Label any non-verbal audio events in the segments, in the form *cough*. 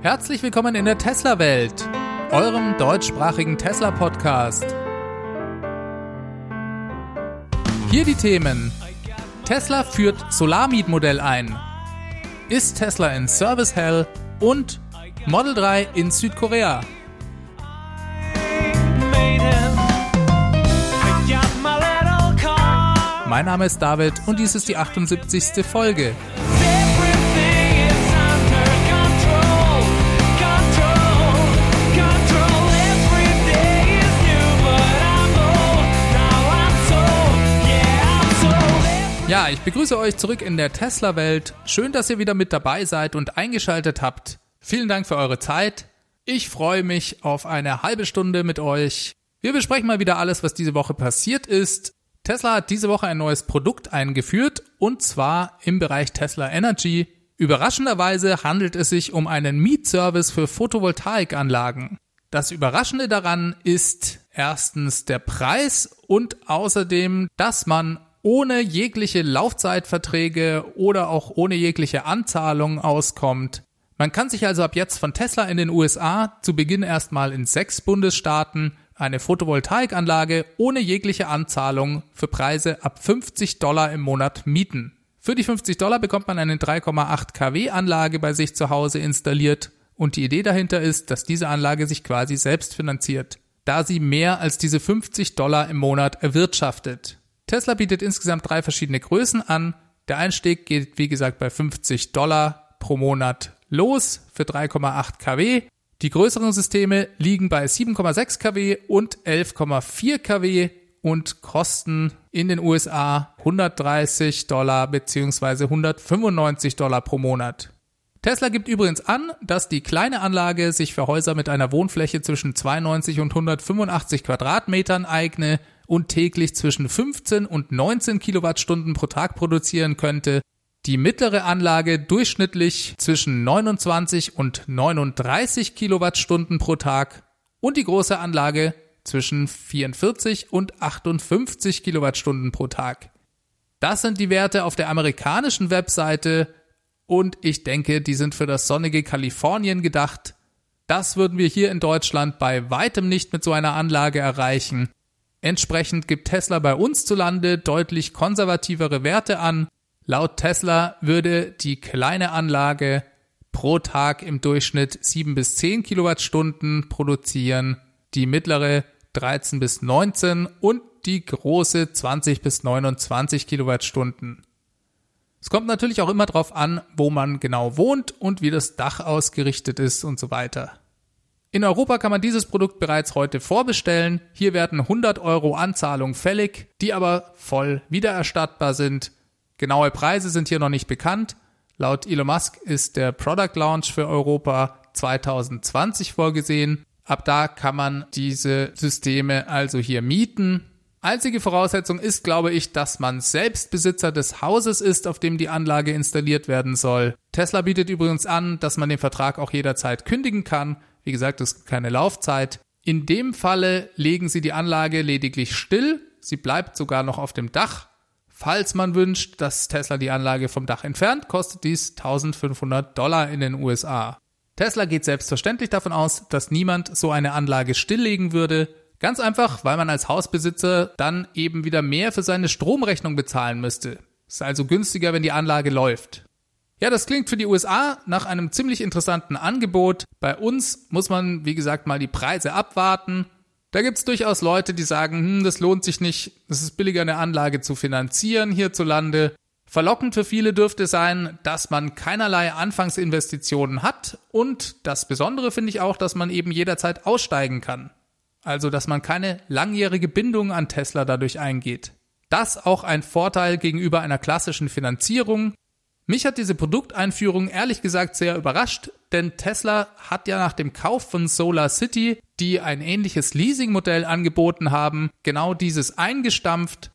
Herzlich willkommen in der Tesla-Welt, eurem deutschsprachigen Tesla-Podcast. Hier die Themen. Tesla führt Solarmietmodell ein. Ist Tesla in Service Hell? Und Model 3 in Südkorea. Mein Name ist David und dies ist die 78. Folge. Ja, ich begrüße euch zurück in der Tesla-Welt. Schön, dass ihr wieder mit dabei seid und eingeschaltet habt. Vielen Dank für eure Zeit. Ich freue mich auf eine halbe Stunde mit euch. Wir besprechen mal wieder alles, was diese Woche passiert ist. Tesla hat diese Woche ein neues Produkt eingeführt und zwar im Bereich Tesla Energy. Überraschenderweise handelt es sich um einen Mietservice für Photovoltaikanlagen. Das Überraschende daran ist erstens der Preis und außerdem, dass man ohne jegliche Laufzeitverträge oder auch ohne jegliche Anzahlung auskommt. Man kann sich also ab jetzt von Tesla in den USA zu Beginn erstmal in sechs Bundesstaaten eine Photovoltaikanlage ohne jegliche Anzahlung für Preise ab 50 Dollar im Monat mieten. Für die 50 Dollar bekommt man eine 3,8 kW Anlage bei sich zu Hause installiert und die Idee dahinter ist, dass diese Anlage sich quasi selbst finanziert, da sie mehr als diese 50 Dollar im Monat erwirtschaftet. Tesla bietet insgesamt drei verschiedene Größen an. Der Einstieg geht, wie gesagt, bei 50 Dollar pro Monat los für 3,8 kW. Die größeren Systeme liegen bei 7,6 kW und 11,4 kW und kosten in den USA 130 Dollar bzw. 195 Dollar pro Monat. Tesla gibt übrigens an, dass die kleine Anlage sich für Häuser mit einer Wohnfläche zwischen 92 und 185 Quadratmetern eigne und täglich zwischen 15 und 19 Kilowattstunden pro Tag produzieren könnte, die mittlere Anlage durchschnittlich zwischen 29 und 39 Kilowattstunden pro Tag und die große Anlage zwischen 44 und 58 Kilowattstunden pro Tag. Das sind die Werte auf der amerikanischen Webseite und ich denke, die sind für das sonnige Kalifornien gedacht. Das würden wir hier in Deutschland bei weitem nicht mit so einer Anlage erreichen. Entsprechend gibt Tesla bei uns zu Lande deutlich konservativere Werte an. Laut Tesla würde die kleine Anlage pro Tag im Durchschnitt 7 bis 10 Kilowattstunden produzieren, die mittlere 13 bis 19 und die große 20 bis 29 Kilowattstunden. Es kommt natürlich auch immer darauf an, wo man genau wohnt und wie das Dach ausgerichtet ist und so weiter. In Europa kann man dieses Produkt bereits heute vorbestellen. Hier werden 100 Euro Anzahlung fällig, die aber voll wiedererstattbar sind. Genaue Preise sind hier noch nicht bekannt. Laut Elon Musk ist der Product Launch für Europa 2020 vorgesehen. Ab da kann man diese Systeme also hier mieten. Einzige Voraussetzung ist, glaube ich, dass man selbst Besitzer des Hauses ist, auf dem die Anlage installiert werden soll. Tesla bietet übrigens an, dass man den Vertrag auch jederzeit kündigen kann. Wie gesagt, es gibt keine Laufzeit. In dem Falle legen Sie die Anlage lediglich still. Sie bleibt sogar noch auf dem Dach. Falls man wünscht, dass Tesla die Anlage vom Dach entfernt, kostet dies 1500 Dollar in den USA. Tesla geht selbstverständlich davon aus, dass niemand so eine Anlage stilllegen würde. Ganz einfach, weil man als Hausbesitzer dann eben wieder mehr für seine Stromrechnung bezahlen müsste. Ist also günstiger, wenn die Anlage läuft. Ja, das klingt für die USA nach einem ziemlich interessanten Angebot. Bei uns muss man, wie gesagt, mal die Preise abwarten. Da gibt's durchaus Leute, die sagen, hm, das lohnt sich nicht, es ist billiger, eine Anlage zu finanzieren hierzulande. Verlockend für viele dürfte sein, dass man keinerlei Anfangsinvestitionen hat und das Besondere finde ich auch, dass man eben jederzeit aussteigen kann. Also, dass man keine langjährige Bindung an Tesla dadurch eingeht. Das auch ein Vorteil gegenüber einer klassischen Finanzierung, mich hat diese Produkteinführung ehrlich gesagt sehr überrascht, denn Tesla hat ja nach dem Kauf von Solar City, die ein ähnliches Leasingmodell angeboten haben, genau dieses eingestampft.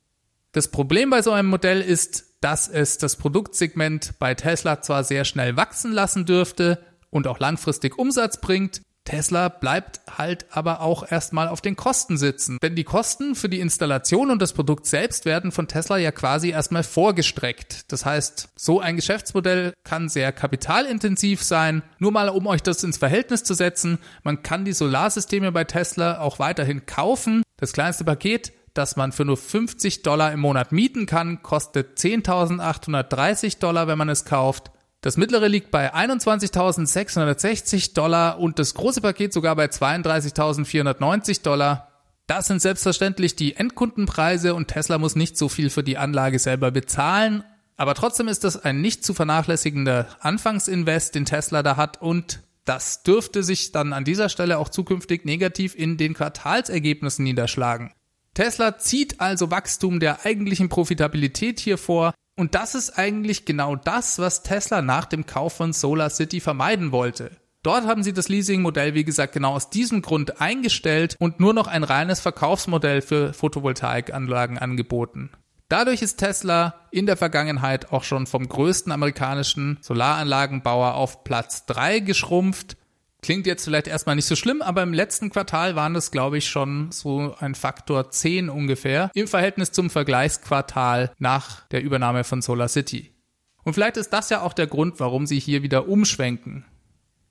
Das Problem bei so einem Modell ist, dass es das Produktsegment bei Tesla zwar sehr schnell wachsen lassen dürfte und auch langfristig Umsatz bringt, Tesla bleibt halt aber auch erstmal auf den Kosten sitzen. Denn die Kosten für die Installation und das Produkt selbst werden von Tesla ja quasi erstmal vorgestreckt. Das heißt, so ein Geschäftsmodell kann sehr kapitalintensiv sein. Nur mal, um euch das ins Verhältnis zu setzen, man kann die Solarsysteme bei Tesla auch weiterhin kaufen. Das kleinste Paket das man für nur 50 Dollar im Monat mieten kann, kostet 10.830 Dollar, wenn man es kauft. Das mittlere liegt bei 21.660 Dollar und das große Paket sogar bei 32.490 Dollar. Das sind selbstverständlich die Endkundenpreise und Tesla muss nicht so viel für die Anlage selber bezahlen. Aber trotzdem ist das ein nicht zu vernachlässigender Anfangsinvest, den Tesla da hat und das dürfte sich dann an dieser Stelle auch zukünftig negativ in den Quartalsergebnissen niederschlagen. Tesla zieht also Wachstum der eigentlichen Profitabilität hier vor, und das ist eigentlich genau das, was Tesla nach dem Kauf von Solar City vermeiden wollte. Dort haben sie das Leasingmodell, wie gesagt, genau aus diesem Grund eingestellt und nur noch ein reines Verkaufsmodell für Photovoltaikanlagen angeboten. Dadurch ist Tesla in der Vergangenheit auch schon vom größten amerikanischen Solaranlagenbauer auf Platz 3 geschrumpft Klingt jetzt vielleicht erstmal nicht so schlimm, aber im letzten Quartal waren das, glaube ich, schon so ein Faktor 10 ungefähr im Verhältnis zum Vergleichsquartal nach der Übernahme von Solar City. Und vielleicht ist das ja auch der Grund, warum sie hier wieder umschwenken.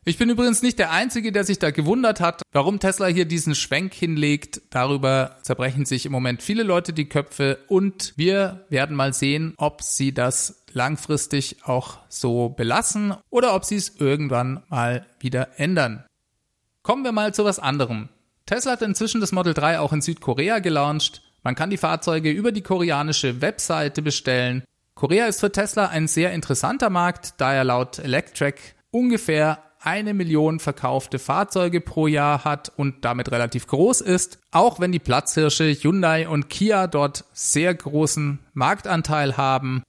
Ich bin übrigens nicht der Einzige, der sich da gewundert hat, warum Tesla hier diesen Schwenk hinlegt. Darüber zerbrechen sich im Moment viele Leute die Köpfe und wir werden mal sehen, ob sie das langfristig auch so belassen oder ob sie es irgendwann mal wieder ändern. Kommen wir mal zu was anderem. Tesla hat inzwischen das Model 3 auch in Südkorea gelauncht. Man kann die Fahrzeuge über die koreanische Webseite bestellen. Korea ist für Tesla ein sehr interessanter Markt, da er laut Electrek ungefähr eine Million verkaufte Fahrzeuge pro Jahr hat und damit relativ groß ist, auch wenn die Platzhirsche Hyundai und Kia dort sehr großen Marktanteil haben.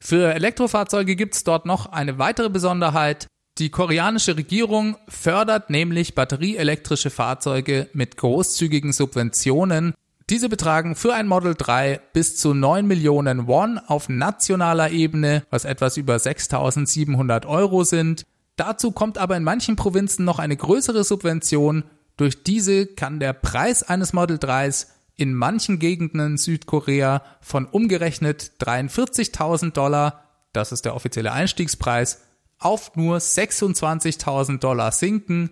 Für Elektrofahrzeuge gibt es dort noch eine weitere Besonderheit. Die koreanische Regierung fördert nämlich batterieelektrische Fahrzeuge mit großzügigen Subventionen. Diese betragen für ein Model 3 bis zu 9 Millionen Won auf nationaler Ebene, was etwas über 6700 Euro sind. Dazu kommt aber in manchen Provinzen noch eine größere Subvention. Durch diese kann der Preis eines Model 3s in manchen Gegenden in Südkorea von umgerechnet 43.000 Dollar, das ist der offizielle Einstiegspreis, auf nur 26.000 Dollar sinken.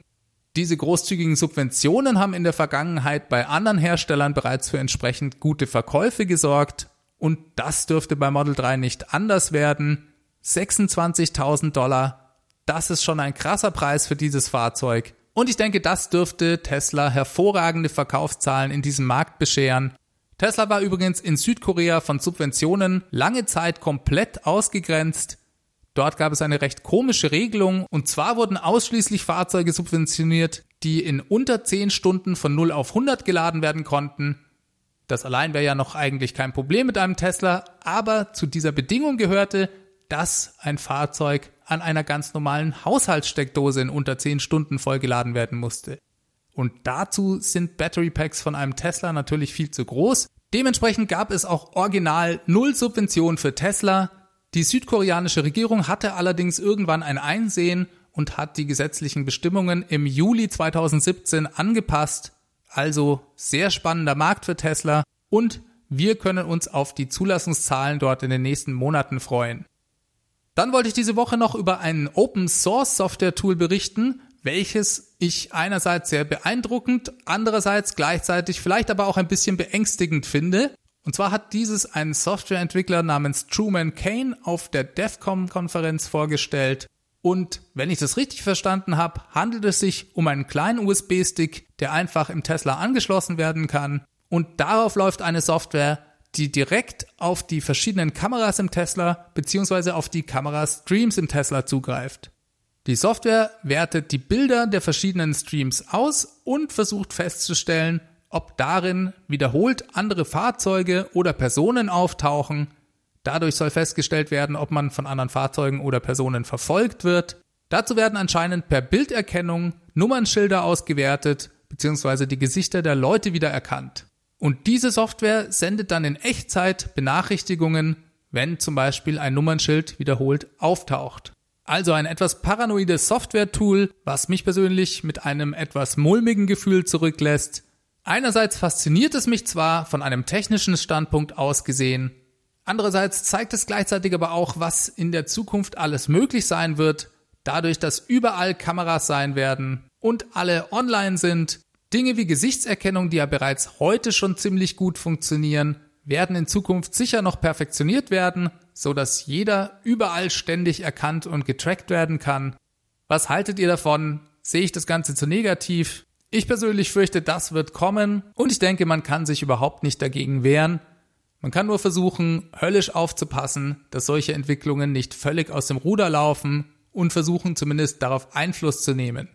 Diese großzügigen Subventionen haben in der Vergangenheit bei anderen Herstellern bereits für entsprechend gute Verkäufe gesorgt und das dürfte bei Model 3 nicht anders werden. 26.000 Dollar das ist schon ein krasser Preis für dieses Fahrzeug. Und ich denke, das dürfte Tesla hervorragende Verkaufszahlen in diesem Markt bescheren. Tesla war übrigens in Südkorea von Subventionen lange Zeit komplett ausgegrenzt. Dort gab es eine recht komische Regelung und zwar wurden ausschließlich Fahrzeuge subventioniert, die in unter 10 Stunden von 0 auf 100 geladen werden konnten. Das allein wäre ja noch eigentlich kein Problem mit einem Tesla, aber zu dieser Bedingung gehörte, dass ein Fahrzeug an einer ganz normalen Haushaltssteckdose in unter 10 Stunden vollgeladen werden musste. Und dazu sind Battery Packs von einem Tesla natürlich viel zu groß. Dementsprechend gab es auch original null Subventionen für Tesla. Die südkoreanische Regierung hatte allerdings irgendwann ein Einsehen und hat die gesetzlichen Bestimmungen im Juli 2017 angepasst. Also sehr spannender Markt für Tesla und wir können uns auf die Zulassungszahlen dort in den nächsten Monaten freuen. Dann wollte ich diese Woche noch über ein Open Source Software Tool berichten, welches ich einerseits sehr beeindruckend, andererseits gleichzeitig vielleicht aber auch ein bisschen beängstigend finde. Und zwar hat dieses ein Softwareentwickler namens Truman Kane auf der DEFCOM-Konferenz vorgestellt. Und wenn ich das richtig verstanden habe, handelt es sich um einen kleinen USB-Stick, der einfach im Tesla angeschlossen werden kann. Und darauf läuft eine Software, die direkt auf die verschiedenen Kameras im Tesla bzw. auf die Kamerastreams im Tesla zugreift. Die Software wertet die Bilder der verschiedenen Streams aus und versucht festzustellen, ob darin wiederholt andere Fahrzeuge oder Personen auftauchen. Dadurch soll festgestellt werden, ob man von anderen Fahrzeugen oder Personen verfolgt wird. Dazu werden anscheinend per Bilderkennung Nummernschilder ausgewertet bzw. die Gesichter der Leute wiedererkannt. Und diese Software sendet dann in Echtzeit Benachrichtigungen, wenn zum Beispiel ein Nummernschild wiederholt auftaucht. Also ein etwas paranoides Software-Tool, was mich persönlich mit einem etwas mulmigen Gefühl zurücklässt. Einerseits fasziniert es mich zwar von einem technischen Standpunkt aus gesehen, andererseits zeigt es gleichzeitig aber auch, was in der Zukunft alles möglich sein wird, dadurch, dass überall Kameras sein werden und alle online sind. Dinge wie Gesichtserkennung, die ja bereits heute schon ziemlich gut funktionieren, werden in Zukunft sicher noch perfektioniert werden, so dass jeder überall ständig erkannt und getrackt werden kann. Was haltet ihr davon? Sehe ich das Ganze zu negativ? Ich persönlich fürchte, das wird kommen und ich denke, man kann sich überhaupt nicht dagegen wehren. Man kann nur versuchen, höllisch aufzupassen, dass solche Entwicklungen nicht völlig aus dem Ruder laufen und versuchen zumindest darauf Einfluss zu nehmen.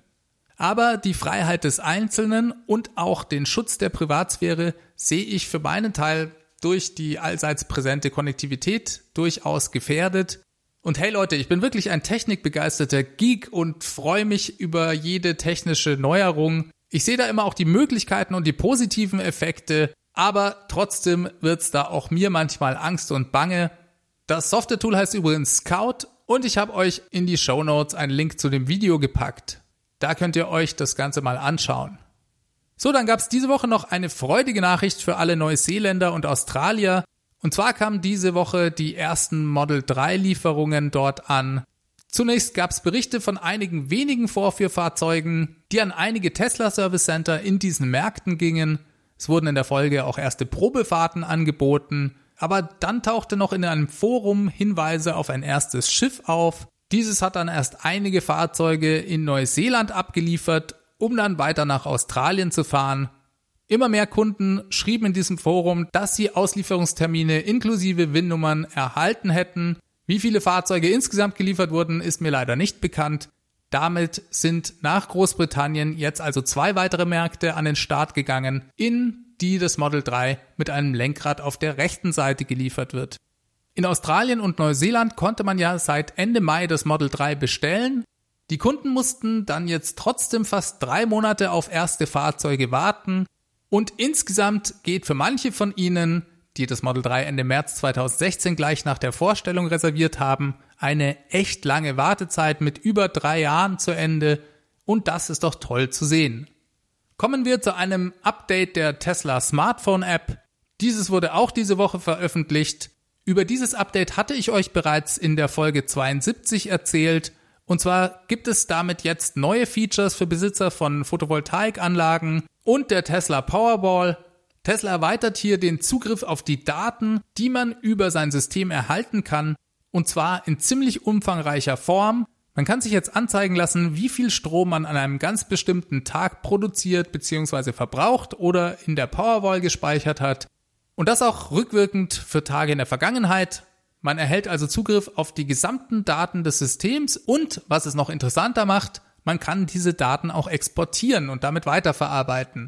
Aber die Freiheit des Einzelnen und auch den Schutz der Privatsphäre sehe ich für meinen Teil durch die allseits präsente Konnektivität durchaus gefährdet. Und hey Leute, ich bin wirklich ein technikbegeisterter Geek und freue mich über jede technische Neuerung. Ich sehe da immer auch die Möglichkeiten und die positiven Effekte, aber trotzdem wird's da auch mir manchmal Angst und Bange. Das Software-Tool heißt übrigens Scout und ich habe euch in die Show Notes einen Link zu dem Video gepackt. Da könnt ihr euch das Ganze mal anschauen. So, dann gab es diese Woche noch eine freudige Nachricht für alle Neuseeländer und Australier. Und zwar kamen diese Woche die ersten Model 3 Lieferungen dort an. Zunächst gab es Berichte von einigen wenigen Vorführfahrzeugen, die an einige Tesla Service Center in diesen Märkten gingen. Es wurden in der Folge auch erste Probefahrten angeboten, aber dann tauchte noch in einem Forum Hinweise auf ein erstes Schiff auf. Dieses hat dann erst einige Fahrzeuge in Neuseeland abgeliefert um dann weiter nach Australien zu fahren. Immer mehr Kunden schrieben in diesem Forum, dass sie Auslieferungstermine inklusive VIN-Nummern erhalten hätten. Wie viele Fahrzeuge insgesamt geliefert wurden, ist mir leider nicht bekannt. Damit sind nach Großbritannien jetzt also zwei weitere Märkte an den Start gegangen, in die das Model 3 mit einem Lenkrad auf der rechten Seite geliefert wird. In Australien und Neuseeland konnte man ja seit Ende Mai das Model 3 bestellen. Die Kunden mussten dann jetzt trotzdem fast drei Monate auf erste Fahrzeuge warten und insgesamt geht für manche von ihnen, die das Model 3 Ende März 2016 gleich nach der Vorstellung reserviert haben, eine echt lange Wartezeit mit über drei Jahren zu Ende und das ist doch toll zu sehen. Kommen wir zu einem Update der Tesla Smartphone App. Dieses wurde auch diese Woche veröffentlicht. Über dieses Update hatte ich euch bereits in der Folge 72 erzählt und zwar gibt es damit jetzt neue Features für Besitzer von Photovoltaikanlagen und der Tesla Powerball. Tesla erweitert hier den Zugriff auf die Daten, die man über sein System erhalten kann, und zwar in ziemlich umfangreicher Form. Man kann sich jetzt anzeigen lassen, wie viel Strom man an einem ganz bestimmten Tag produziert bzw. verbraucht oder in der Powerwall gespeichert hat. Und das auch rückwirkend für Tage in der Vergangenheit man erhält also Zugriff auf die gesamten Daten des Systems und, was es noch interessanter macht, man kann diese Daten auch exportieren und damit weiterverarbeiten.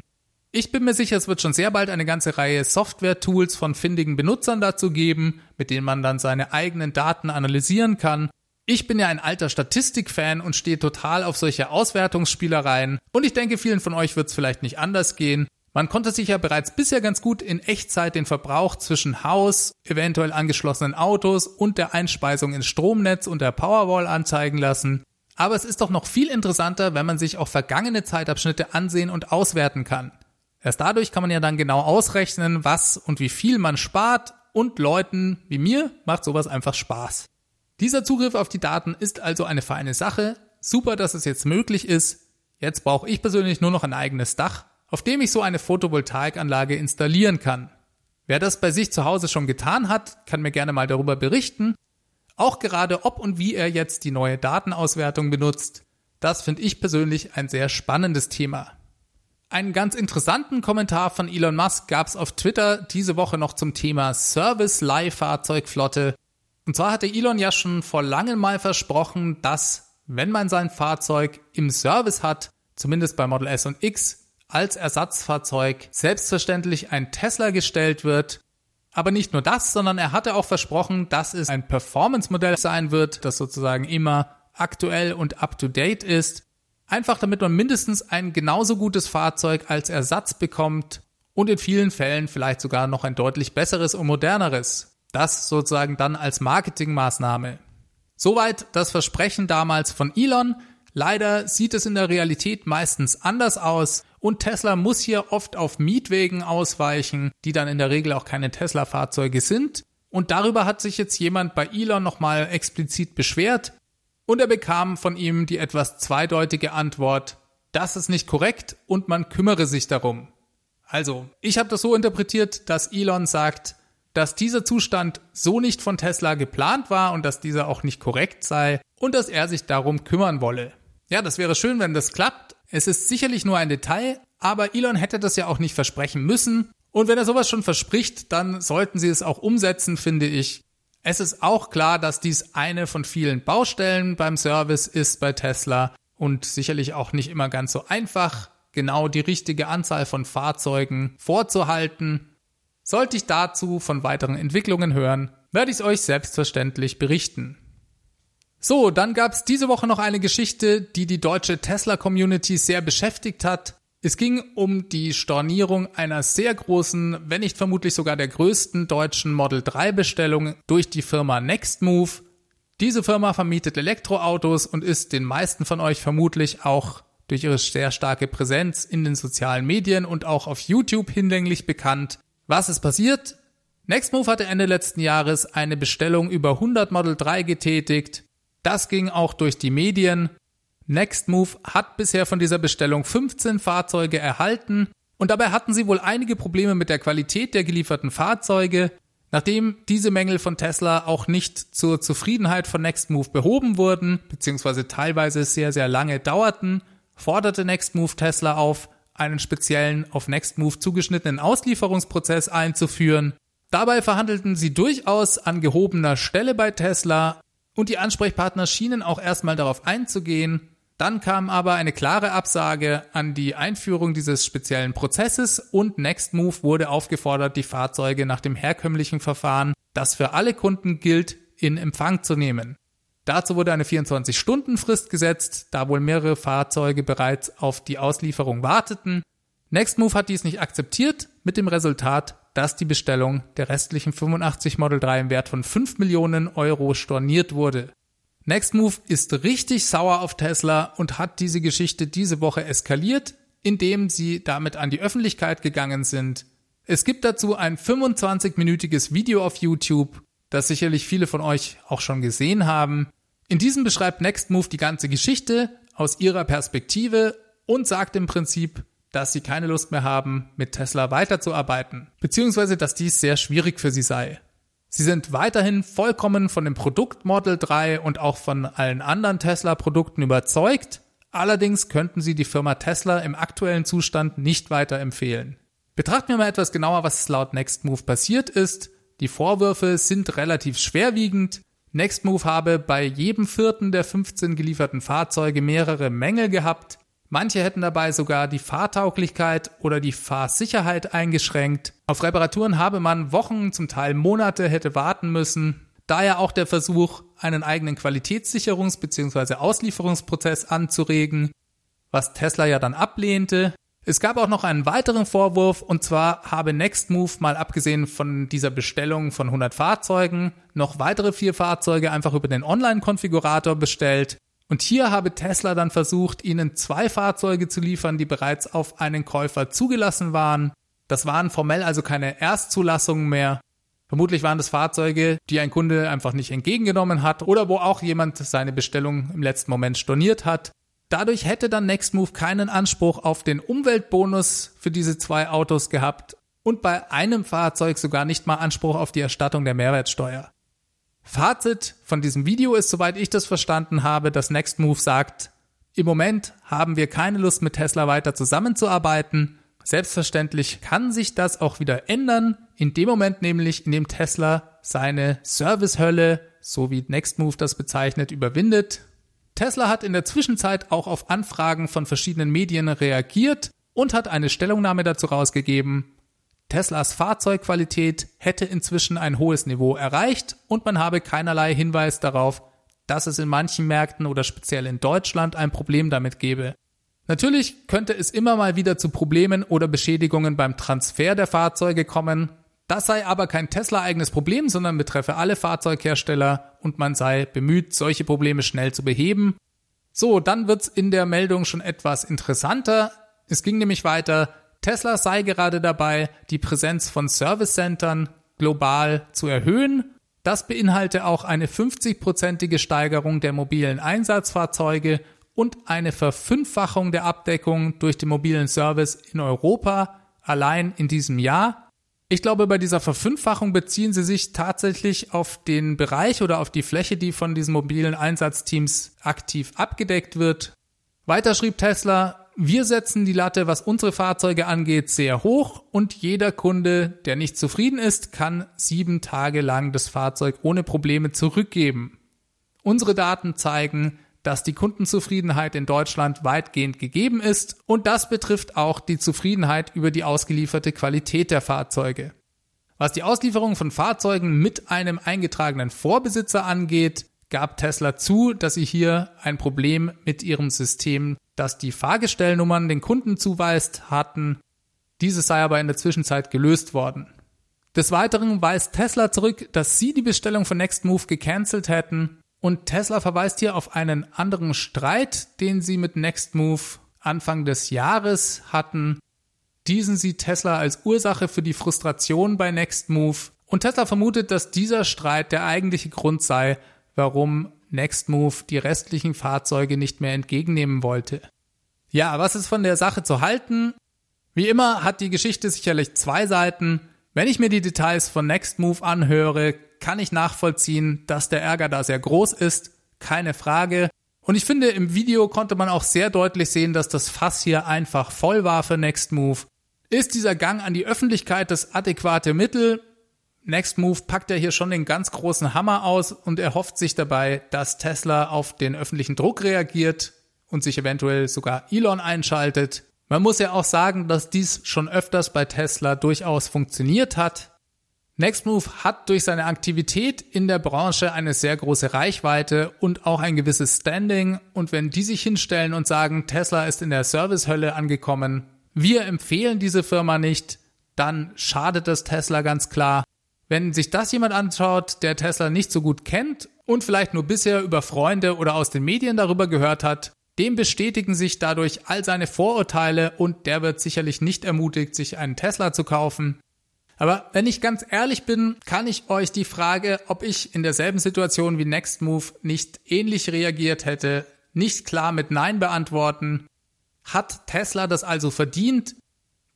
Ich bin mir sicher, es wird schon sehr bald eine ganze Reihe Software-Tools von findigen Benutzern dazu geben, mit denen man dann seine eigenen Daten analysieren kann. Ich bin ja ein alter Statistik-Fan und stehe total auf solche Auswertungsspielereien und ich denke, vielen von euch wird es vielleicht nicht anders gehen. Man konnte sich ja bereits bisher ganz gut in Echtzeit den Verbrauch zwischen Haus, eventuell angeschlossenen Autos und der Einspeisung ins Stromnetz und der Powerwall anzeigen lassen. Aber es ist doch noch viel interessanter, wenn man sich auch vergangene Zeitabschnitte ansehen und auswerten kann. Erst dadurch kann man ja dann genau ausrechnen, was und wie viel man spart und Leuten wie mir macht sowas einfach Spaß. Dieser Zugriff auf die Daten ist also eine feine Sache. Super, dass es jetzt möglich ist. Jetzt brauche ich persönlich nur noch ein eigenes Dach auf dem ich so eine Photovoltaikanlage installieren kann. Wer das bei sich zu Hause schon getan hat, kann mir gerne mal darüber berichten. Auch gerade ob und wie er jetzt die neue Datenauswertung benutzt. Das finde ich persönlich ein sehr spannendes Thema. Einen ganz interessanten Kommentar von Elon Musk gab es auf Twitter diese Woche noch zum Thema Service-Leihfahrzeugflotte. Und zwar hatte Elon ja schon vor langem mal versprochen, dass, wenn man sein Fahrzeug im Service hat, zumindest bei Model S und X, als Ersatzfahrzeug selbstverständlich ein Tesla gestellt wird. Aber nicht nur das, sondern er hatte auch versprochen, dass es ein Performance-Modell sein wird, das sozusagen immer aktuell und up-to-date ist. Einfach damit man mindestens ein genauso gutes Fahrzeug als Ersatz bekommt und in vielen Fällen vielleicht sogar noch ein deutlich besseres und moderneres. Das sozusagen dann als Marketingmaßnahme. Soweit das Versprechen damals von Elon. Leider sieht es in der Realität meistens anders aus und Tesla muss hier oft auf Mietwegen ausweichen, die dann in der Regel auch keine Tesla-Fahrzeuge sind. Und darüber hat sich jetzt jemand bei Elon nochmal explizit beschwert und er bekam von ihm die etwas zweideutige Antwort, das ist nicht korrekt und man kümmere sich darum. Also, ich habe das so interpretiert, dass Elon sagt, dass dieser Zustand so nicht von Tesla geplant war und dass dieser auch nicht korrekt sei und dass er sich darum kümmern wolle. Ja, das wäre schön, wenn das klappt. Es ist sicherlich nur ein Detail, aber Elon hätte das ja auch nicht versprechen müssen. Und wenn er sowas schon verspricht, dann sollten sie es auch umsetzen, finde ich. Es ist auch klar, dass dies eine von vielen Baustellen beim Service ist bei Tesla und sicherlich auch nicht immer ganz so einfach, genau die richtige Anzahl von Fahrzeugen vorzuhalten. Sollte ich dazu von weiteren Entwicklungen hören, werde ich es euch selbstverständlich berichten. So, dann gab es diese Woche noch eine Geschichte, die die deutsche Tesla-Community sehr beschäftigt hat. Es ging um die Stornierung einer sehr großen, wenn nicht vermutlich sogar der größten deutschen Model 3 Bestellung durch die Firma Nextmove. Diese Firma vermietet Elektroautos und ist den meisten von euch vermutlich auch durch ihre sehr starke Präsenz in den sozialen Medien und auch auf YouTube hinlänglich bekannt. Was ist passiert? Nextmove hatte Ende letzten Jahres eine Bestellung über 100 Model 3 getätigt das ging auch durch die Medien. Nextmove hat bisher von dieser Bestellung 15 Fahrzeuge erhalten und dabei hatten sie wohl einige Probleme mit der Qualität der gelieferten Fahrzeuge. Nachdem diese Mängel von Tesla auch nicht zur Zufriedenheit von Nextmove behoben wurden, beziehungsweise teilweise sehr, sehr lange dauerten, forderte Nextmove Tesla auf, einen speziellen auf Nextmove zugeschnittenen Auslieferungsprozess einzuführen. Dabei verhandelten sie durchaus an gehobener Stelle bei Tesla, und die Ansprechpartner schienen auch erstmal darauf einzugehen. Dann kam aber eine klare Absage an die Einführung dieses speziellen Prozesses und Nextmove wurde aufgefordert, die Fahrzeuge nach dem herkömmlichen Verfahren, das für alle Kunden gilt, in Empfang zu nehmen. Dazu wurde eine 24-Stunden-Frist gesetzt, da wohl mehrere Fahrzeuge bereits auf die Auslieferung warteten. Nextmove hat dies nicht akzeptiert, mit dem Resultat, dass die Bestellung der restlichen 85 Model 3 im Wert von 5 Millionen Euro storniert wurde. Nextmove ist richtig sauer auf Tesla und hat diese Geschichte diese Woche eskaliert, indem sie damit an die Öffentlichkeit gegangen sind. Es gibt dazu ein 25-minütiges Video auf YouTube, das sicherlich viele von euch auch schon gesehen haben. In diesem beschreibt Nextmove die ganze Geschichte aus ihrer Perspektive und sagt im Prinzip, dass sie keine Lust mehr haben, mit Tesla weiterzuarbeiten, beziehungsweise dass dies sehr schwierig für sie sei. Sie sind weiterhin vollkommen von dem Produkt Model 3 und auch von allen anderen Tesla-Produkten überzeugt, allerdings könnten sie die Firma Tesla im aktuellen Zustand nicht weiterempfehlen. Betrachten wir mal etwas genauer, was laut Nextmove passiert ist. Die Vorwürfe sind relativ schwerwiegend. Nextmove habe bei jedem vierten der 15 gelieferten Fahrzeuge mehrere Mängel gehabt, Manche hätten dabei sogar die Fahrtauglichkeit oder die Fahrsicherheit eingeschränkt. Auf Reparaturen habe man Wochen, zum Teil Monate hätte warten müssen. Daher auch der Versuch, einen eigenen Qualitätssicherungs- bzw. Auslieferungsprozess anzuregen, was Tesla ja dann ablehnte. Es gab auch noch einen weiteren Vorwurf und zwar habe Nextmove mal abgesehen von dieser Bestellung von 100 Fahrzeugen noch weitere vier Fahrzeuge einfach über den Online-Konfigurator bestellt. Und hier habe Tesla dann versucht, ihnen zwei Fahrzeuge zu liefern, die bereits auf einen Käufer zugelassen waren. Das waren formell also keine Erstzulassungen mehr. Vermutlich waren das Fahrzeuge, die ein Kunde einfach nicht entgegengenommen hat oder wo auch jemand seine Bestellung im letzten Moment storniert hat. Dadurch hätte dann Nextmove keinen Anspruch auf den Umweltbonus für diese zwei Autos gehabt und bei einem Fahrzeug sogar nicht mal Anspruch auf die Erstattung der Mehrwertsteuer. Fazit von diesem Video ist, soweit ich das verstanden habe, dass Nextmove sagt, im Moment haben wir keine Lust mit Tesla weiter zusammenzuarbeiten. Selbstverständlich kann sich das auch wieder ändern, in dem Moment nämlich, in dem Tesla seine Servicehölle, so wie Nextmove das bezeichnet, überwindet. Tesla hat in der Zwischenzeit auch auf Anfragen von verschiedenen Medien reagiert und hat eine Stellungnahme dazu rausgegeben, Teslas Fahrzeugqualität hätte inzwischen ein hohes Niveau erreicht und man habe keinerlei Hinweis darauf, dass es in manchen Märkten oder speziell in Deutschland ein Problem damit gebe. Natürlich könnte es immer mal wieder zu Problemen oder Beschädigungen beim Transfer der Fahrzeuge kommen. Das sei aber kein Tesla-eigenes Problem, sondern betreffe alle Fahrzeughersteller und man sei bemüht, solche Probleme schnell zu beheben. So, dann wird's in der Meldung schon etwas interessanter. Es ging nämlich weiter, Tesla sei gerade dabei, die Präsenz von Service-Centern global zu erhöhen. Das beinhalte auch eine 50-prozentige Steigerung der mobilen Einsatzfahrzeuge und eine Verfünffachung der Abdeckung durch den mobilen Service in Europa allein in diesem Jahr. Ich glaube, bei dieser Verfünffachung beziehen sie sich tatsächlich auf den Bereich oder auf die Fläche, die von diesen mobilen Einsatzteams aktiv abgedeckt wird. Weiter schrieb Tesla, wir setzen die Latte, was unsere Fahrzeuge angeht, sehr hoch und jeder Kunde, der nicht zufrieden ist, kann sieben Tage lang das Fahrzeug ohne Probleme zurückgeben. Unsere Daten zeigen, dass die Kundenzufriedenheit in Deutschland weitgehend gegeben ist und das betrifft auch die Zufriedenheit über die ausgelieferte Qualität der Fahrzeuge. Was die Auslieferung von Fahrzeugen mit einem eingetragenen Vorbesitzer angeht, gab Tesla zu, dass sie hier ein Problem mit ihrem System, das die Fahrgestellnummern den Kunden zuweist, hatten. Dieses sei aber in der Zwischenzeit gelöst worden. Des Weiteren weist Tesla zurück, dass sie die Bestellung von Nextmove gecancelt hätten und Tesla verweist hier auf einen anderen Streit, den sie mit Nextmove Anfang des Jahres hatten. Diesen sieht Tesla als Ursache für die Frustration bei Nextmove. Und Tesla vermutet, dass dieser Streit der eigentliche Grund sei, warum Nextmove die restlichen Fahrzeuge nicht mehr entgegennehmen wollte. Ja, was ist von der Sache zu halten? Wie immer hat die Geschichte sicherlich zwei Seiten. Wenn ich mir die Details von Nextmove anhöre, kann ich nachvollziehen, dass der Ärger da sehr groß ist, keine Frage. Und ich finde, im Video konnte man auch sehr deutlich sehen, dass das Fass hier einfach voll war für Nextmove. Ist dieser Gang an die Öffentlichkeit das adäquate Mittel? Nextmove packt ja hier schon den ganz großen Hammer aus und erhofft sich dabei, dass Tesla auf den öffentlichen Druck reagiert und sich eventuell sogar Elon einschaltet. Man muss ja auch sagen, dass dies schon öfters bei Tesla durchaus funktioniert hat. Nextmove hat durch seine Aktivität in der Branche eine sehr große Reichweite und auch ein gewisses Standing. Und wenn die sich hinstellen und sagen, Tesla ist in der Servicehölle angekommen, wir empfehlen diese Firma nicht, dann schadet das Tesla ganz klar. Wenn sich das jemand anschaut, der Tesla nicht so gut kennt und vielleicht nur bisher über Freunde oder aus den Medien darüber gehört hat, dem bestätigen sich dadurch all seine Vorurteile und der wird sicherlich nicht ermutigt, sich einen Tesla zu kaufen. Aber wenn ich ganz ehrlich bin, kann ich euch die Frage, ob ich in derselben Situation wie Nextmove nicht ähnlich reagiert hätte, nicht klar mit Nein beantworten. Hat Tesla das also verdient?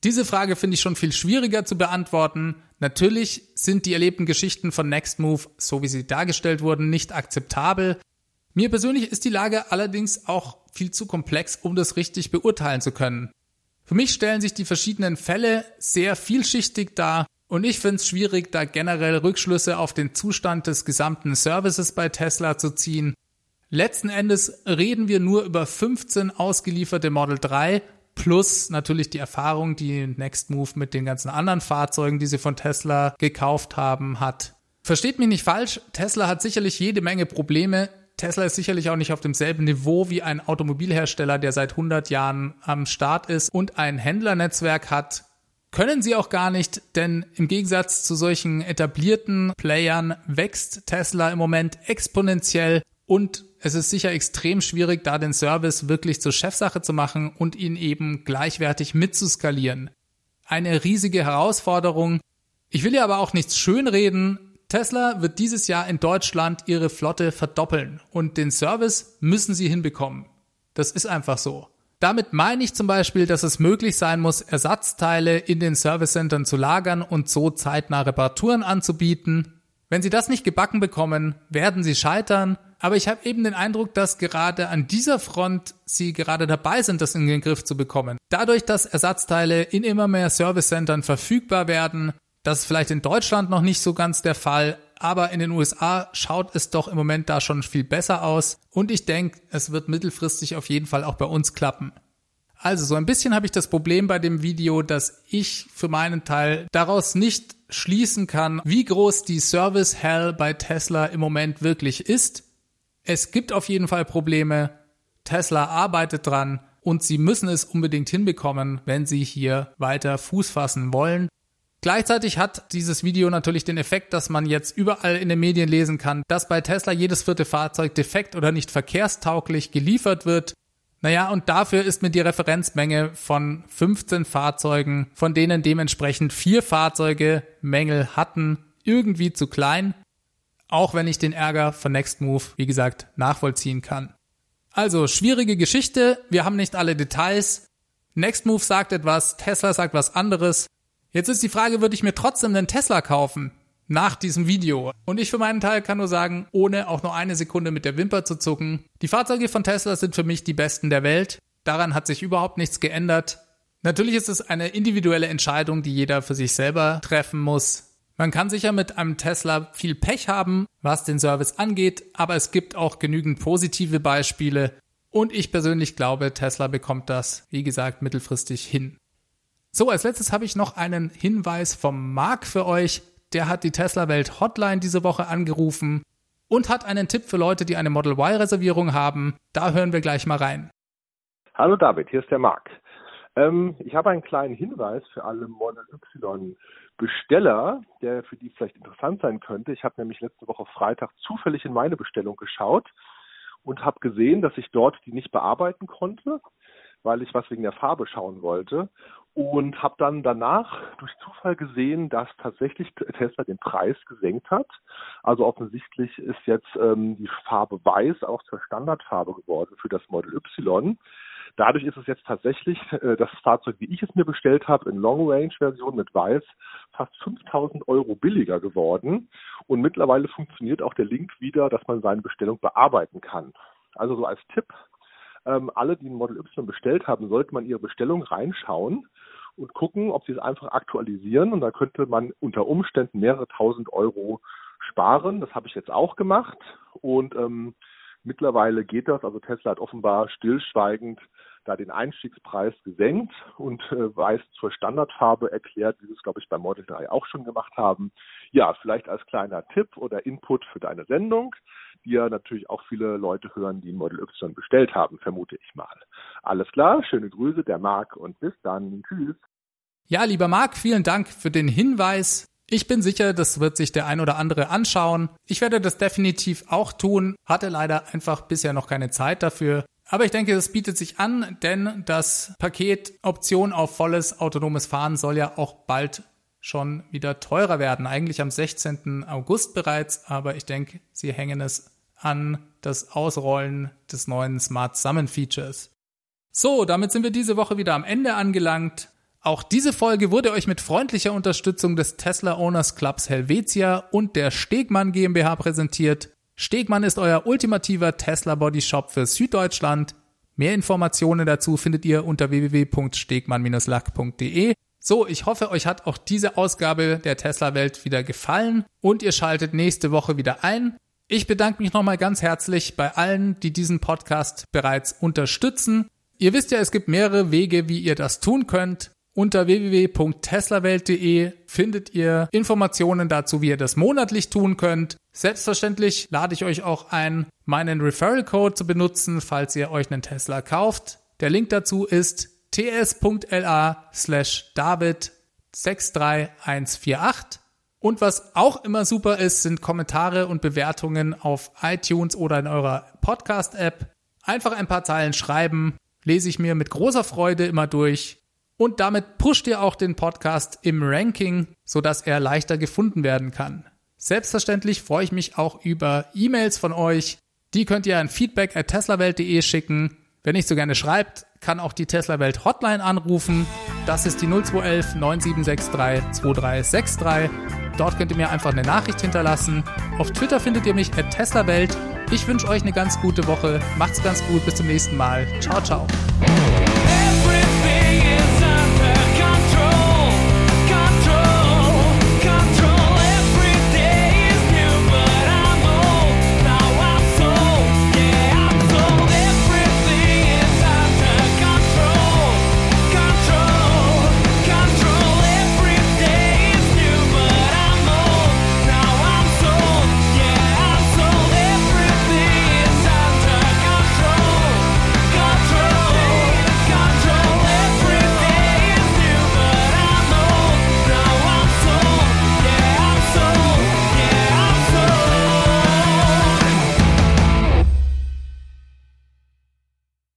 Diese Frage finde ich schon viel schwieriger zu beantworten. Natürlich sind die erlebten Geschichten von Nextmove, so wie sie dargestellt wurden, nicht akzeptabel. Mir persönlich ist die Lage allerdings auch viel zu komplex, um das richtig beurteilen zu können. Für mich stellen sich die verschiedenen Fälle sehr vielschichtig dar und ich finde es schwierig, da generell Rückschlüsse auf den Zustand des gesamten Services bei Tesla zu ziehen. Letzten Endes reden wir nur über 15 ausgelieferte Model 3 plus natürlich die Erfahrung, die Nextmove mit den ganzen anderen Fahrzeugen, die sie von Tesla gekauft haben, hat. Versteht mich nicht falsch, Tesla hat sicherlich jede Menge Probleme, Tesla ist sicherlich auch nicht auf demselben Niveau wie ein Automobilhersteller, der seit 100 Jahren am Start ist und ein Händlernetzwerk hat. Können sie auch gar nicht, denn im Gegensatz zu solchen etablierten Playern wächst Tesla im Moment exponentiell und es ist sicher extrem schwierig, da den Service wirklich zur Chefsache zu machen und ihn eben gleichwertig mitzuskalieren. Eine riesige Herausforderung. Ich will ja aber auch nichts schönreden. Tesla wird dieses Jahr in Deutschland ihre Flotte verdoppeln und den Service müssen sie hinbekommen. Das ist einfach so. Damit meine ich zum Beispiel, dass es möglich sein muss, Ersatzteile in den Servicecentern zu lagern und so zeitnah Reparaturen anzubieten. Wenn sie das nicht gebacken bekommen, werden sie scheitern. Aber ich habe eben den Eindruck, dass gerade an dieser Front sie gerade dabei sind, das in den Griff zu bekommen. Dadurch, dass Ersatzteile in immer mehr Servicecentern verfügbar werden, das ist vielleicht in Deutschland noch nicht so ganz der Fall, aber in den USA schaut es doch im Moment da schon viel besser aus und ich denke, es wird mittelfristig auf jeden Fall auch bei uns klappen. Also so ein bisschen habe ich das Problem bei dem Video, dass ich für meinen Teil daraus nicht schließen kann, wie groß die Service Hell bei Tesla im Moment wirklich ist. Es gibt auf jeden Fall Probleme. Tesla arbeitet dran und sie müssen es unbedingt hinbekommen, wenn sie hier weiter Fuß fassen wollen. Gleichzeitig hat dieses Video natürlich den Effekt, dass man jetzt überall in den Medien lesen kann, dass bei Tesla jedes vierte Fahrzeug defekt oder nicht verkehrstauglich geliefert wird. Naja, und dafür ist mir die Referenzmenge von 15 Fahrzeugen, von denen dementsprechend vier Fahrzeuge Mängel hatten, irgendwie zu klein. Auch wenn ich den Ärger von Nextmove, wie gesagt, nachvollziehen kann. Also, schwierige Geschichte. Wir haben nicht alle Details. Nextmove sagt etwas, Tesla sagt was anderes. Jetzt ist die Frage, würde ich mir trotzdem einen Tesla kaufen? Nach diesem Video. Und ich für meinen Teil kann nur sagen, ohne auch nur eine Sekunde mit der Wimper zu zucken, die Fahrzeuge von Tesla sind für mich die besten der Welt. Daran hat sich überhaupt nichts geändert. Natürlich ist es eine individuelle Entscheidung, die jeder für sich selber treffen muss. Man kann sicher mit einem Tesla viel Pech haben, was den Service angeht, aber es gibt auch genügend positive Beispiele. Und ich persönlich glaube, Tesla bekommt das, wie gesagt, mittelfristig hin. So, als letztes habe ich noch einen Hinweis vom Marc für euch. Der hat die Tesla Welt Hotline diese Woche angerufen und hat einen Tipp für Leute, die eine Model Y Reservierung haben. Da hören wir gleich mal rein. Hallo David, hier ist der Marc. Ähm, ich habe einen kleinen Hinweis für alle Model Y Besteller, der für die vielleicht interessant sein könnte. Ich habe nämlich letzte Woche Freitag zufällig in meine Bestellung geschaut und habe gesehen, dass ich dort die nicht bearbeiten konnte, weil ich was wegen der Farbe schauen wollte und habe dann danach durch Zufall gesehen, dass tatsächlich Tesla den Preis gesenkt hat. Also offensichtlich ist jetzt ähm, die Farbe Weiß auch zur Standardfarbe geworden für das Model Y. Dadurch ist es jetzt tatsächlich *laughs* äh, das Fahrzeug, wie ich es mir bestellt habe, in Long Range Version mit Weiß fast 5000 Euro billiger geworden. Und mittlerweile funktioniert auch der Link wieder, dass man seine Bestellung bearbeiten kann. Also so als Tipp, ähm, alle, die ein Model Y bestellt haben, sollte man ihre Bestellung reinschauen und gucken, ob sie es einfach aktualisieren. Und da könnte man unter Umständen mehrere tausend Euro sparen. Das habe ich jetzt auch gemacht. Und ähm, mittlerweile geht das. Also Tesla hat offenbar stillschweigend da den Einstiegspreis gesenkt und äh, weiß zur Standardfarbe erklärt, wie sie es, glaube ich, bei Model 3 auch schon gemacht haben. Ja, vielleicht als kleiner Tipp oder Input für deine Sendung die ja natürlich auch viele Leute hören, die Model Y bestellt haben, vermute ich mal. Alles klar, schöne Grüße, der Marc und bis dann. Tschüss. Ja, lieber Marc, vielen Dank für den Hinweis. Ich bin sicher, das wird sich der ein oder andere anschauen. Ich werde das definitiv auch tun, hatte leider einfach bisher noch keine Zeit dafür. Aber ich denke, es bietet sich an, denn das Paket Option auf volles autonomes Fahren soll ja auch bald schon wieder teurer werden. Eigentlich am 16. August bereits, aber ich denke, sie hängen es an das Ausrollen des neuen Smart Summon Features. So, damit sind wir diese Woche wieder am Ende angelangt. Auch diese Folge wurde euch mit freundlicher Unterstützung des Tesla Owners Clubs Helvetia und der Stegmann GmbH präsentiert. Stegmann ist euer ultimativer Tesla Body Shop für Süddeutschland. Mehr Informationen dazu findet ihr unter www.stegmann-lack.de. So, ich hoffe, euch hat auch diese Ausgabe der Tesla Welt wieder gefallen und ihr schaltet nächste Woche wieder ein. Ich bedanke mich nochmal ganz herzlich bei allen, die diesen Podcast bereits unterstützen. Ihr wisst ja, es gibt mehrere Wege, wie ihr das tun könnt. Unter www.teslawelt.de findet ihr Informationen dazu, wie ihr das monatlich tun könnt. Selbstverständlich lade ich euch auch ein, meinen Referral Code zu benutzen, falls ihr euch einen Tesla kauft. Der Link dazu ist ts.la slash david 63148. Und was auch immer super ist, sind Kommentare und Bewertungen auf iTunes oder in eurer Podcast-App. Einfach ein paar Zeilen schreiben, lese ich mir mit großer Freude immer durch. Und damit pusht ihr auch den Podcast im Ranking, sodass er leichter gefunden werden kann. Selbstverständlich freue ich mich auch über E-Mails von euch. Die könnt ihr an feedback at teslawelt.de schicken. Wenn nicht so gerne schreibt, kann auch die Tesla Welt Hotline anrufen. Das ist die 0211 9763 2363. Dort könnt ihr mir einfach eine Nachricht hinterlassen. Auf Twitter findet ihr mich at TeslaWelt. Ich wünsche euch eine ganz gute Woche. Macht's ganz gut. Bis zum nächsten Mal. Ciao, ciao.